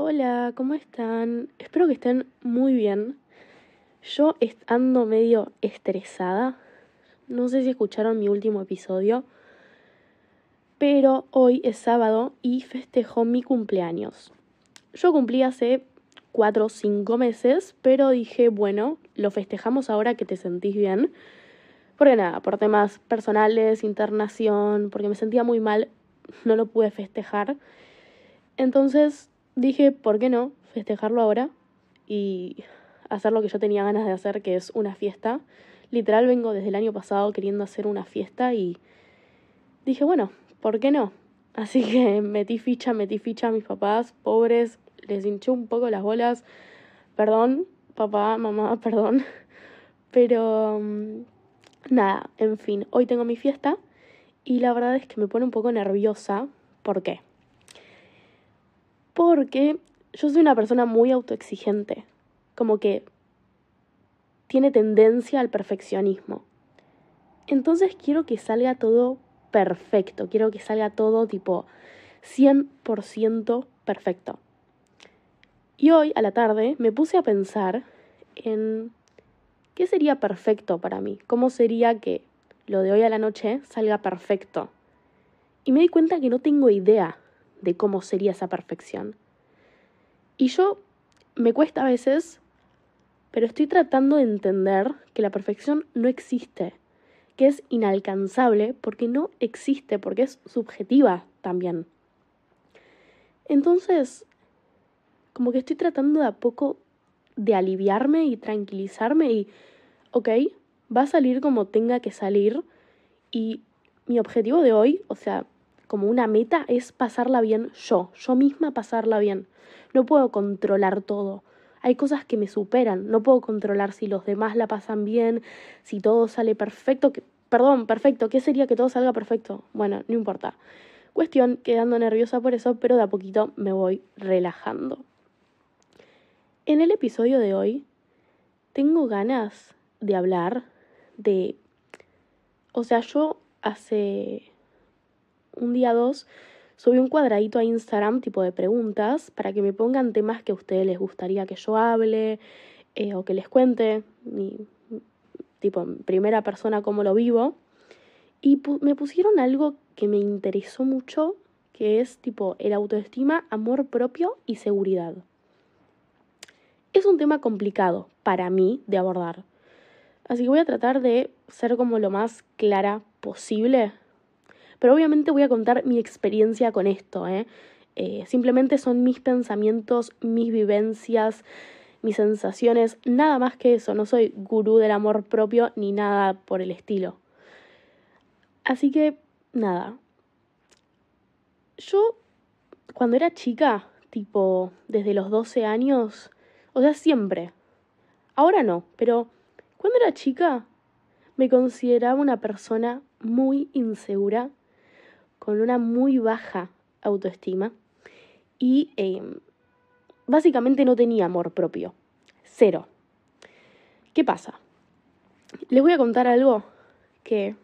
Hola, ¿cómo están? Espero que estén muy bien. Yo ando medio estresada. No sé si escucharon mi último episodio. Pero hoy es sábado y festejo mi cumpleaños. Yo cumplí hace cuatro o cinco meses, pero dije, bueno, lo festejamos ahora que te sentís bien. Porque nada, por temas personales, internación, porque me sentía muy mal, no lo pude festejar. Entonces dije, ¿por qué no festejarlo ahora? Y hacer lo que yo tenía ganas de hacer, que es una fiesta. Literal vengo desde el año pasado queriendo hacer una fiesta y dije, bueno, ¿por qué no? Así que metí ficha, metí ficha a mis papás, pobres, les hinché un poco las bolas. Perdón, papá, mamá, perdón. Pero mm, nada, en fin, hoy tengo mi fiesta y la verdad es que me pone un poco nerviosa. ¿Por qué? Porque yo soy una persona muy autoexigente, como que tiene tendencia al perfeccionismo. Entonces quiero que salga todo perfecto, quiero que salga todo tipo 100% perfecto. Y hoy a la tarde me puse a pensar en qué sería perfecto para mí, cómo sería que lo de hoy a la noche salga perfecto. Y me di cuenta que no tengo idea de cómo sería esa perfección. Y yo me cuesta a veces, pero estoy tratando de entender que la perfección no existe, que es inalcanzable porque no existe, porque es subjetiva también. Entonces, como que estoy tratando de a poco de aliviarme y tranquilizarme y, ok, va a salir como tenga que salir y mi objetivo de hoy, o sea, como una meta, es pasarla bien yo, yo misma pasarla bien. No puedo controlar todo. Hay cosas que me superan, no puedo controlar si los demás la pasan bien, si todo sale perfecto, que, perdón, perfecto, ¿qué sería que todo salga perfecto? Bueno, no importa. Cuestión, quedando nerviosa por eso, pero de a poquito me voy relajando. En el episodio de hoy tengo ganas de hablar de... O sea, yo hace un día dos subí un cuadradito a Instagram tipo de preguntas para que me pongan temas que a ustedes les gustaría que yo hable eh, o que les cuente, tipo en primera persona cómo lo vivo. Y me pusieron algo que me interesó mucho, que es tipo el autoestima, amor propio y seguridad. Es un tema complicado para mí de abordar. Así que voy a tratar de ser como lo más clara posible. Pero obviamente voy a contar mi experiencia con esto. ¿eh? Eh, simplemente son mis pensamientos, mis vivencias, mis sensaciones. Nada más que eso. No soy gurú del amor propio ni nada por el estilo. Así que, nada. Yo, cuando era chica, tipo desde los 12 años, o sea, siempre. Ahora no, pero cuando era chica me consideraba una persona muy insegura, con una muy baja autoestima y em, básicamente no tenía amor propio. Cero. ¿Qué pasa? Les voy a contar algo que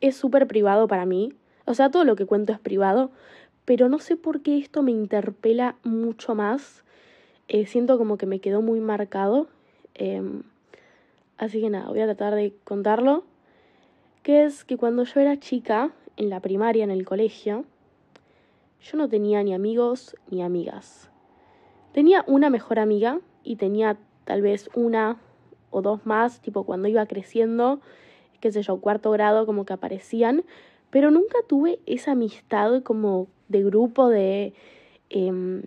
es súper privado para mí. O sea, todo lo que cuento es privado, pero no sé por qué esto me interpela mucho más eh, siento como que me quedó muy marcado. Em, así que nada, voy a tratar de contarlo. Que es que cuando yo era chica, en la primaria, en el colegio, yo no tenía ni amigos ni amigas. Tenía una mejor amiga y tenía tal vez una o dos más, tipo cuando iba creciendo, qué sé yo, cuarto grado, como que aparecían, pero nunca tuve esa amistad como de grupo, de... Em,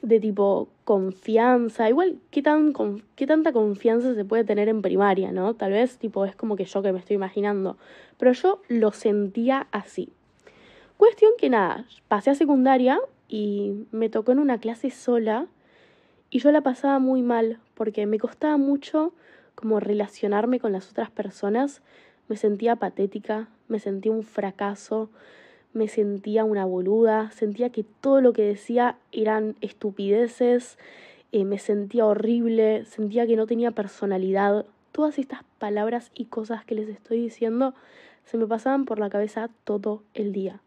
de tipo confianza, igual qué, tan, qué tanta confianza se puede tener en primaria, ¿no? Tal vez tipo es como que yo que me estoy imaginando, pero yo lo sentía así. Cuestión que nada, pasé a secundaria y me tocó en una clase sola y yo la pasaba muy mal porque me costaba mucho como relacionarme con las otras personas, me sentía patética, me sentía un fracaso, me sentía una boluda, sentía que todo lo que decía eran estupideces, eh, me sentía horrible, sentía que no tenía personalidad. Todas estas palabras y cosas que les estoy diciendo se me pasaban por la cabeza todo el día.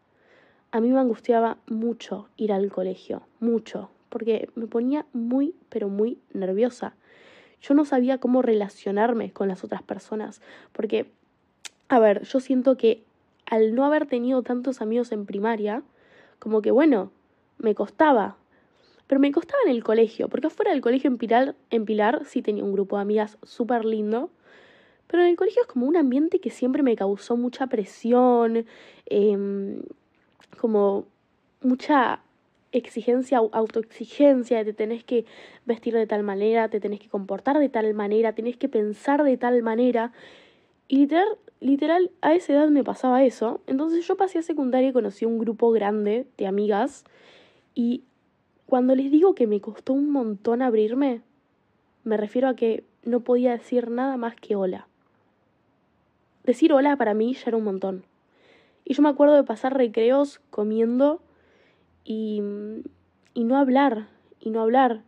A mí me angustiaba mucho ir al colegio, mucho, porque me ponía muy, pero muy nerviosa. Yo no sabía cómo relacionarme con las otras personas, porque, a ver, yo siento que al no haber tenido tantos amigos en primaria, como que bueno, me costaba. Pero me costaba en el colegio, porque afuera del colegio en Pilar, en Pilar sí tenía un grupo de amigas súper lindo. Pero en el colegio es como un ambiente que siempre me causó mucha presión, em, como mucha exigencia, autoexigencia, te tenés que vestir de tal manera, te tenés que comportar de tal manera, tenés que pensar de tal manera. Y literal, literal, a esa edad me pasaba eso. Entonces yo pasé a secundaria y conocí un grupo grande de amigas. Y cuando les digo que me costó un montón abrirme, me refiero a que no podía decir nada más que hola. Decir hola para mí ya era un montón. Y yo me acuerdo de pasar recreos comiendo y, y no hablar, y no hablar.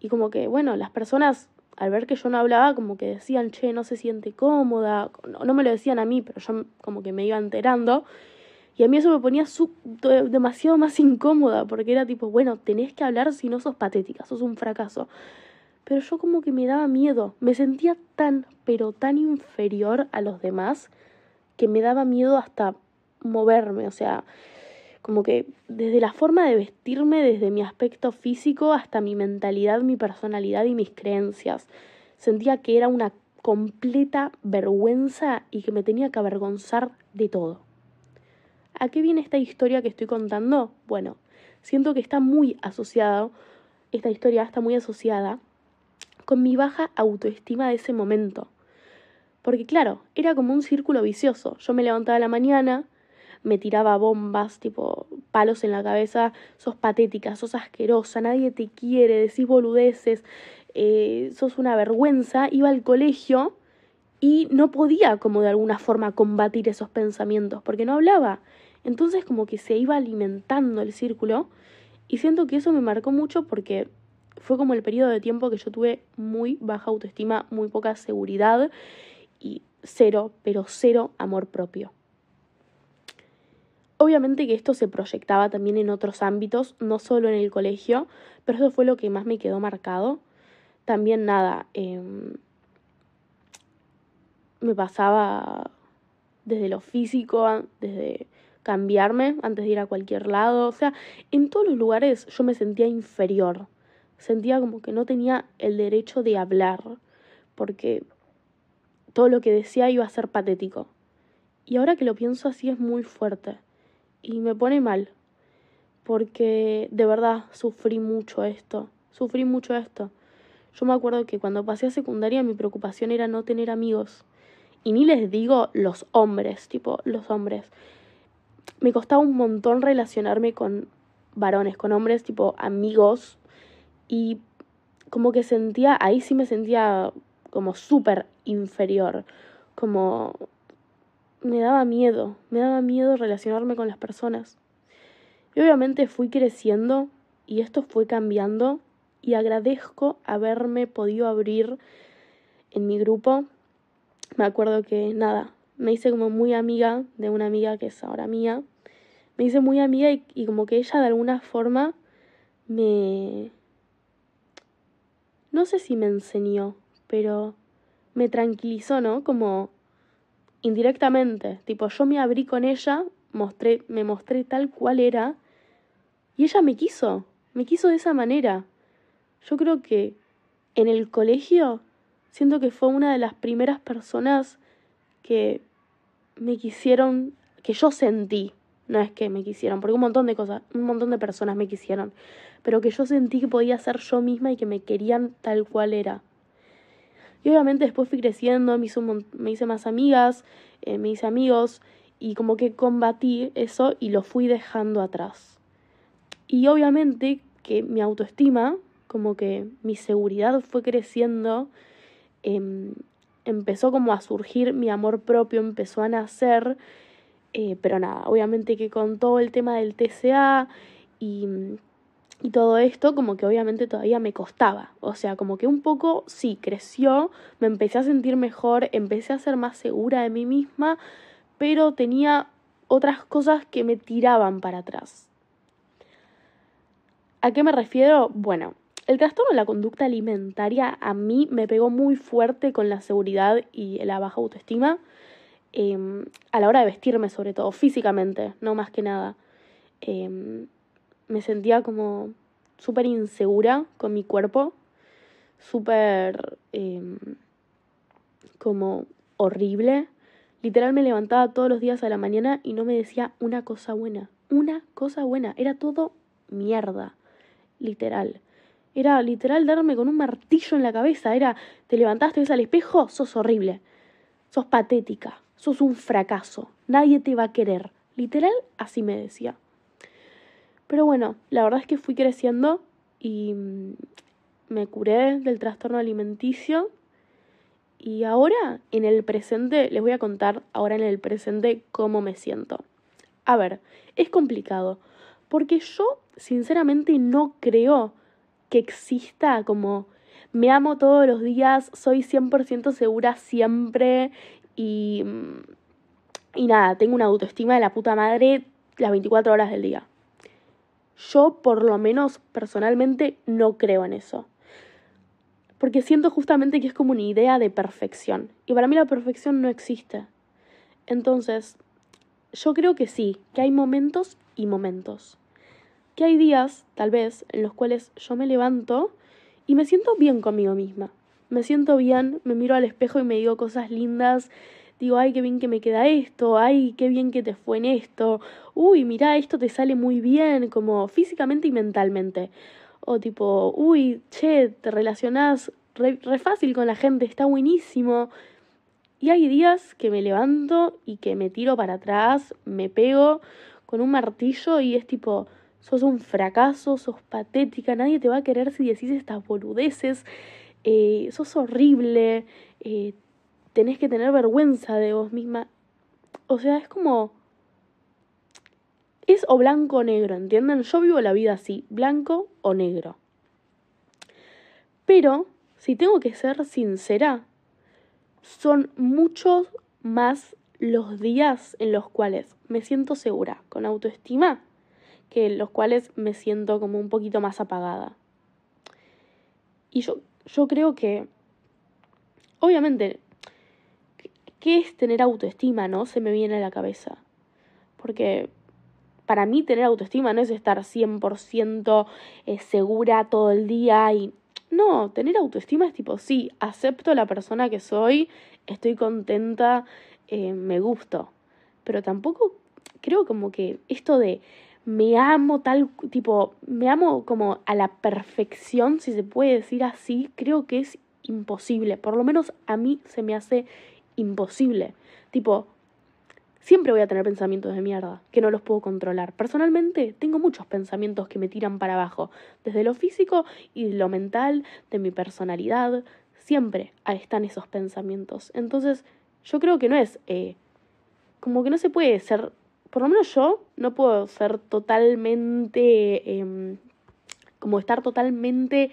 Y como que, bueno, las personas al ver que yo no hablaba, como que decían, che, no se siente cómoda. No, no me lo decían a mí, pero yo como que me iba enterando. Y a mí eso me ponía demasiado más incómoda, porque era tipo, bueno, tenés que hablar si no sos patética, sos un fracaso. Pero yo como que me daba miedo, me sentía tan, pero tan inferior a los demás, que me daba miedo hasta moverme, o sea, como que desde la forma de vestirme, desde mi aspecto físico hasta mi mentalidad, mi personalidad y mis creencias. Sentía que era una completa vergüenza y que me tenía que avergonzar de todo. ¿A qué viene esta historia que estoy contando? Bueno, siento que está muy asociado, esta historia está muy asociada con mi baja autoestima de ese momento. Porque claro, era como un círculo vicioso. Yo me levantaba a la mañana, me tiraba bombas, tipo palos en la cabeza, sos patética, sos asquerosa, nadie te quiere, decís boludeces, eh, sos una vergüenza, iba al colegio y no podía como de alguna forma combatir esos pensamientos, porque no hablaba. Entonces como que se iba alimentando el círculo y siento que eso me marcó mucho porque fue como el periodo de tiempo que yo tuve muy baja autoestima, muy poca seguridad y cero, pero cero amor propio. Obviamente que esto se proyectaba también en otros ámbitos, no solo en el colegio, pero eso fue lo que más me quedó marcado. También nada, em, me pasaba desde lo físico, desde cambiarme antes de ir a cualquier lado, o sea, en todos los lugares yo me sentía inferior, sentía como que no tenía el derecho de hablar, porque todo lo que decía iba a ser patético. Y ahora que lo pienso así es muy fuerte y me pone mal, porque de verdad sufrí mucho esto, sufrí mucho esto. Yo me acuerdo que cuando pasé a secundaria mi preocupación era no tener amigos. Y ni les digo los hombres, tipo los hombres. Me costaba un montón relacionarme con varones, con hombres, tipo amigos. Y como que sentía, ahí sí me sentía como súper inferior. Como me daba miedo, me daba miedo relacionarme con las personas. Y obviamente fui creciendo y esto fue cambiando y agradezco haberme podido abrir en mi grupo. Me acuerdo que nada, me hice como muy amiga de una amiga que es ahora mía. Me hice muy amiga y, como que ella de alguna forma me... No sé si me enseñó, pero me tranquilizó, ¿no? Como indirectamente. Tipo, yo me abrí con ella, mostré, me mostré tal cual era, y ella me quiso, me quiso de esa manera. Yo creo que en el colegio siento que fue una de las primeras personas que me quisieron, que yo sentí, no es que me quisieron, porque un montón de cosas, un montón de personas me quisieron, pero que yo sentí que podía ser yo misma y que me querían tal cual era. Y obviamente después fui creciendo, me, hice más amigas, eh, me hice amigos y como que combatí eso y lo fui dejando atrás. Y obviamente que mi autoestima, como que mi seguridad fue creciendo, em, empezó como a surgir mi amor propio, empezó a nacer, eh, pero nada, obviamente que con todo el tema del TCA y y todo esto como que obviamente todavía me costaba. O sea, como que un poco sí, creció, me empecé a sentir mejor, empecé a ser más segura de mí misma, pero tenía otras cosas que me tiraban para atrás. ¿A qué me refiero? Bueno, el trastorno de la conducta alimentaria a mí me pegó muy fuerte con la seguridad y la baja autoestima em, a la hora de vestirme, sobre todo físicamente, no más que nada. Em, me sentía como súper insegura con mi cuerpo, súper em, como horrible. Literal me levantaba todos los días a la mañana y no me decía una cosa buena. Una cosa buena. Era todo mierda. Literal. Era literal darme con un martillo en la cabeza. Era, te levantaste, ves al espejo, sos horrible. Sos patética. Sos un fracaso. Nadie te va a querer. Literal, así me decía. Pero bueno, la verdad es que fui creciendo y mm, me curé del trastorno alimenticio. Y ahora, en el presente, les voy a contar ahora en el presente cómo me siento. A ver, es complicado, porque yo sinceramente no creo que exista como me amo todos los días, soy 100% segura siempre y, y nada, tengo una autoestima de la puta madre las 24 horas del día. Yo por lo menos personalmente no creo en eso. Porque siento justamente que es como una idea de perfección. Y para mí la perfección no existe. Entonces, yo creo que sí, que hay momentos y momentos que hay días, tal vez, en los cuales yo me levanto y me siento bien conmigo misma. Me siento bien, me miro al espejo y me digo cosas lindas. Digo, ay, qué bien que me queda esto, ay, qué bien que te fue en esto, uy, mira, esto te sale muy bien, como físicamente y mentalmente. O tipo, uy, che, te relacionás re, re fácil con la gente, está buenísimo. Y hay días que me levanto y que me tiro para atrás, me pego con un martillo y es tipo, sos un fracaso, sos patética, nadie te va a querer si decís estas boludeces, eh, sos horrible, eh, tenés que tener vergüenza de vos misma. O sea, es como... Es o blanco o negro, ¿entienden? Yo vivo la vida así, blanco o negro. Pero, si tengo que ser sincera, son muchos más los días en los cuales me siento segura, con autoestima, que los cuales me siento como un poquito más apagada. Y yo, yo creo que, obviamente, ¿qué es tener autoestima, no? Se me viene a la cabeza. Porque para mí tener autoestima no es estar 100% eh, segura todo el día y... No, tener autoestima es tipo, sí, acepto la persona que soy, estoy contenta, eh, me gusto. Pero tampoco creo como que esto de me amo tal, tipo, me amo como a la perfección, si se puede decir así, creo que es imposible. Por lo menos a mí se me hace imposible. Tipo, siempre voy a tener pensamientos de mierda, que no los puedo controlar. Personalmente, tengo muchos pensamientos que me tiran para abajo, desde lo físico y lo mental, de mi personalidad. Siempre están esos pensamientos. Entonces, yo creo que no es... Eh, como que no se puede ser por lo menos yo no puedo ser totalmente, em, como estar totalmente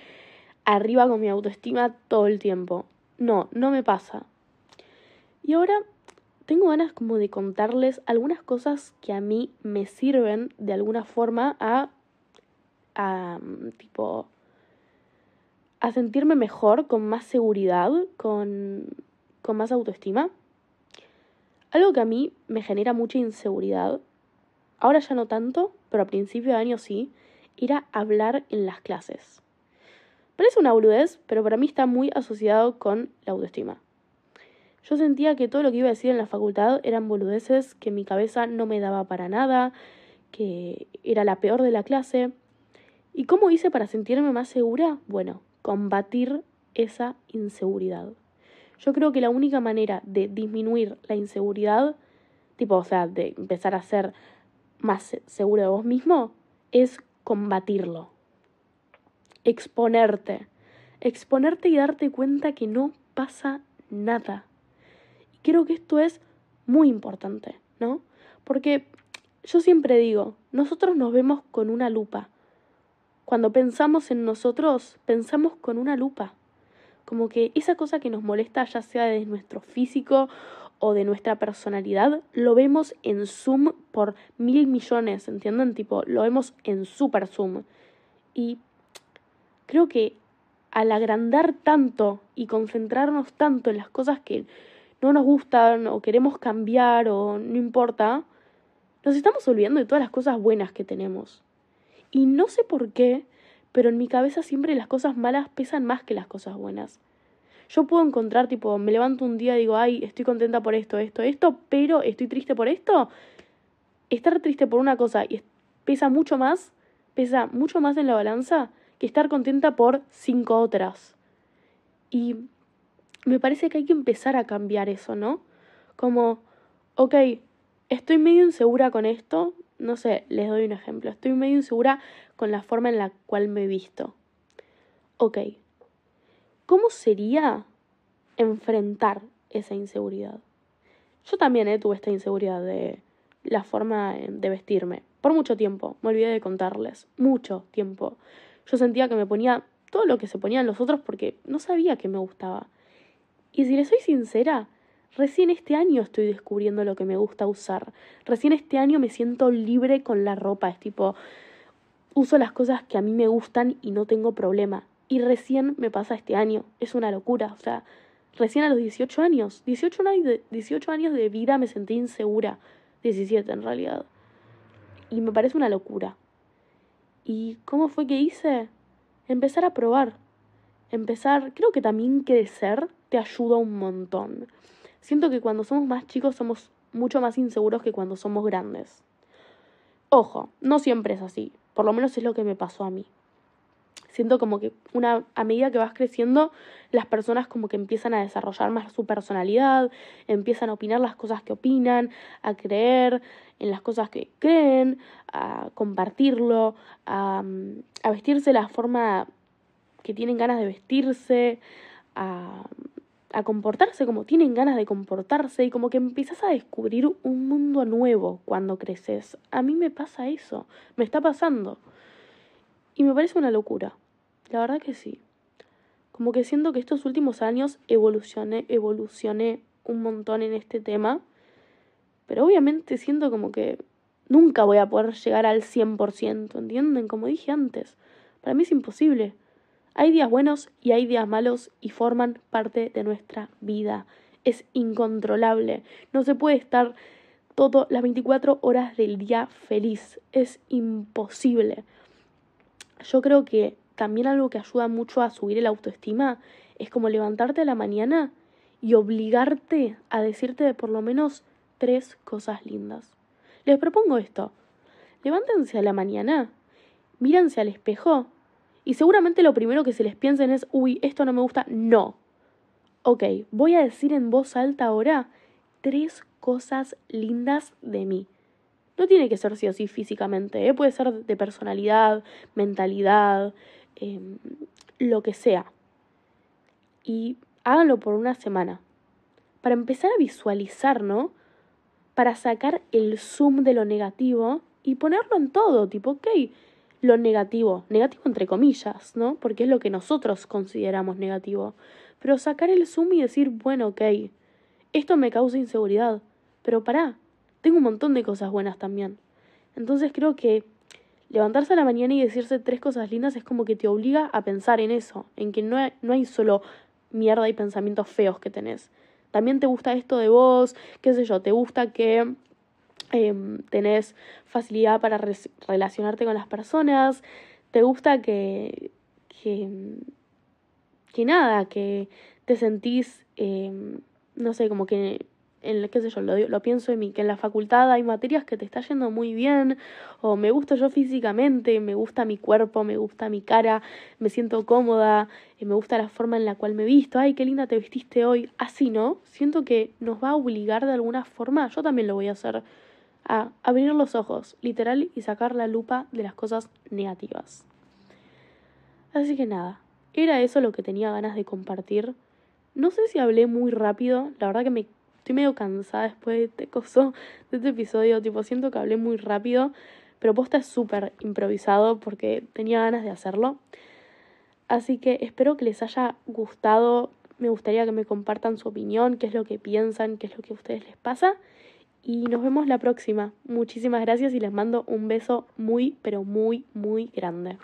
arriba con mi autoestima todo el tiempo. No, no me pasa. Y ahora tengo ganas como de contarles algunas cosas que a mí me sirven de alguna forma a, a tipo, a sentirme mejor, con más seguridad, con, con más autoestima. Algo que a mí me genera mucha inseguridad, ahora ya no tanto, pero a principio de año sí, era hablar en las clases. Parece una boludez, pero para mí está muy asociado con la autoestima. Yo sentía que todo lo que iba a decir en la facultad eran boludeces, que mi cabeza no me daba para nada, que era la peor de la clase. ¿Y cómo hice para sentirme más segura? Bueno, combatir esa inseguridad. Yo creo que la única manera de disminuir la inseguridad, tipo, o sea, de empezar a ser más seguro de vos mismo, es combatirlo. Exponerte. Exponerte y darte cuenta que no pasa nada. Creo que esto es muy importante, ¿no? Porque yo siempre digo, nosotros nos vemos con una lupa. Cuando pensamos en nosotros, pensamos con una lupa. Como que esa cosa que nos molesta, ya sea de nuestro físico o de nuestra personalidad, lo vemos en zoom por mil millones, ¿entienden? Tipo, lo vemos en super zoom. Y creo que al agrandar tanto y concentrarnos tanto en las cosas que no nos gustan o queremos cambiar o no importa, nos estamos olvidando de todas las cosas buenas que tenemos. Y no sé por qué, pero en mi cabeza siempre las cosas malas pesan más que las cosas buenas. Yo puedo encontrar, tipo, me levanto un día y digo, ay, estoy contenta por esto, esto, esto, pero estoy triste por esto. Estar triste por una cosa y pesa mucho más, pesa mucho más en la balanza que estar contenta por cinco otras. Y me parece que hay que empezar a cambiar eso, ¿no? Como, ok, estoy medio insegura con esto, no sé, les doy un ejemplo, estoy medio insegura con la forma en la cual me he visto. Ok, ¿cómo sería enfrentar esa inseguridad? Yo también eh, tuve esta inseguridad de la forma de vestirme. Por mucho tiempo, me olvidé de contarles, mucho tiempo. Yo sentía que me ponía todo lo que se ponían los otros porque no sabía que me gustaba. Y si les soy sincera, recién este año estoy descubriendo lo que me gusta usar. Recién este año me siento libre con la ropa. Es tipo, uso las cosas que a mí me gustan y no tengo problema. Y recién me pasa este año. Es una locura. O sea, recién a los 18 años. 18 años de, 18 años de vida me sentí insegura. 17 en realidad. Y me parece una locura. ¿Y cómo fue que hice? Empezar a probar. Empezar, creo que también crecer te ayuda un montón. Siento que cuando somos más chicos somos mucho más inseguros que cuando somos grandes. Ojo, no siempre es así. Por lo menos es lo que me pasó a mí. Siento como que una, a medida que vas creciendo, las personas como que empiezan a desarrollar más su personalidad, empiezan a opinar las cosas que opinan, a creer en las cosas que creen, a compartirlo, a, a vestirse de la forma que tienen ganas de vestirse, a, a comportarse como tienen ganas de comportarse y como que empiezas a descubrir un mundo nuevo cuando creces. A mí me pasa eso, me está pasando. Y me parece una locura. La verdad que sí. Como que siento que estos últimos años evolucioné, evolucioné un montón en este tema. Pero obviamente siento como que nunca voy a poder llegar al 100%, ¿entienden? Como dije antes. Para mí es imposible. Hay días buenos y hay días malos y forman parte de nuestra vida. Es incontrolable. No se puede estar todo las 24 horas del día feliz. Es imposible. Yo creo que también algo que ayuda mucho a subir el autoestima es como levantarte a la mañana y obligarte a decirte de por lo menos tres cosas lindas. Les propongo esto. Levántense a la mañana, mírense al espejo y seguramente lo primero que se les piensen es, uy, esto no me gusta. No. Ok, voy a decir en voz alta ahora tres cosas lindas de mí. No tiene que ser sí o sí físicamente, ¿eh? puede ser de personalidad, mentalidad, em, lo que sea. Y háganlo por una semana. Para empezar a visualizar, ¿no? Para sacar el zoom de lo negativo y ponerlo en todo, tipo, ok, lo negativo, negativo entre comillas, ¿no? Porque es lo que nosotros consideramos negativo. Pero sacar el zoom y decir, bueno, ok, esto me causa inseguridad, pero pará, tengo un montón de cosas buenas también. Entonces creo que levantarse a la mañana y decirse tres cosas lindas es como que te obliga a pensar en eso, en que no hay, no hay solo mierda y pensamientos feos que tenés. También te gusta esto de vos, qué sé yo, te gusta que Em, tenés facilidad para relacionarte con las personas, te gusta que, que, que nada, que te sentís, em, no sé, como que, en, qué sé yo, lo, lo pienso en mí, que en la facultad hay materias que te está yendo muy bien, o me gusta yo físicamente, me gusta mi cuerpo, me gusta mi cara, me siento cómoda, eh, me gusta la forma en la cual me visto, ay, qué linda te vestiste hoy, así, ¿no? Siento que nos va a obligar de alguna forma, yo también lo voy a hacer a abrir los ojos, literal, y sacar la lupa de las cosas negativas. Así que nada, era eso lo que tenía ganas de compartir. No sé si hablé muy rápido, la verdad que me estoy medio cansada después de este coso, de este episodio, tipo siento que hablé muy rápido, pero posta es súper improvisado porque tenía ganas de hacerlo. Así que espero que les haya gustado, me gustaría que me compartan su opinión, qué es lo que piensan, qué es lo que a ustedes les pasa. Y nos vemos la próxima. Muchísimas gracias y les mando un beso muy, pero muy, muy grande.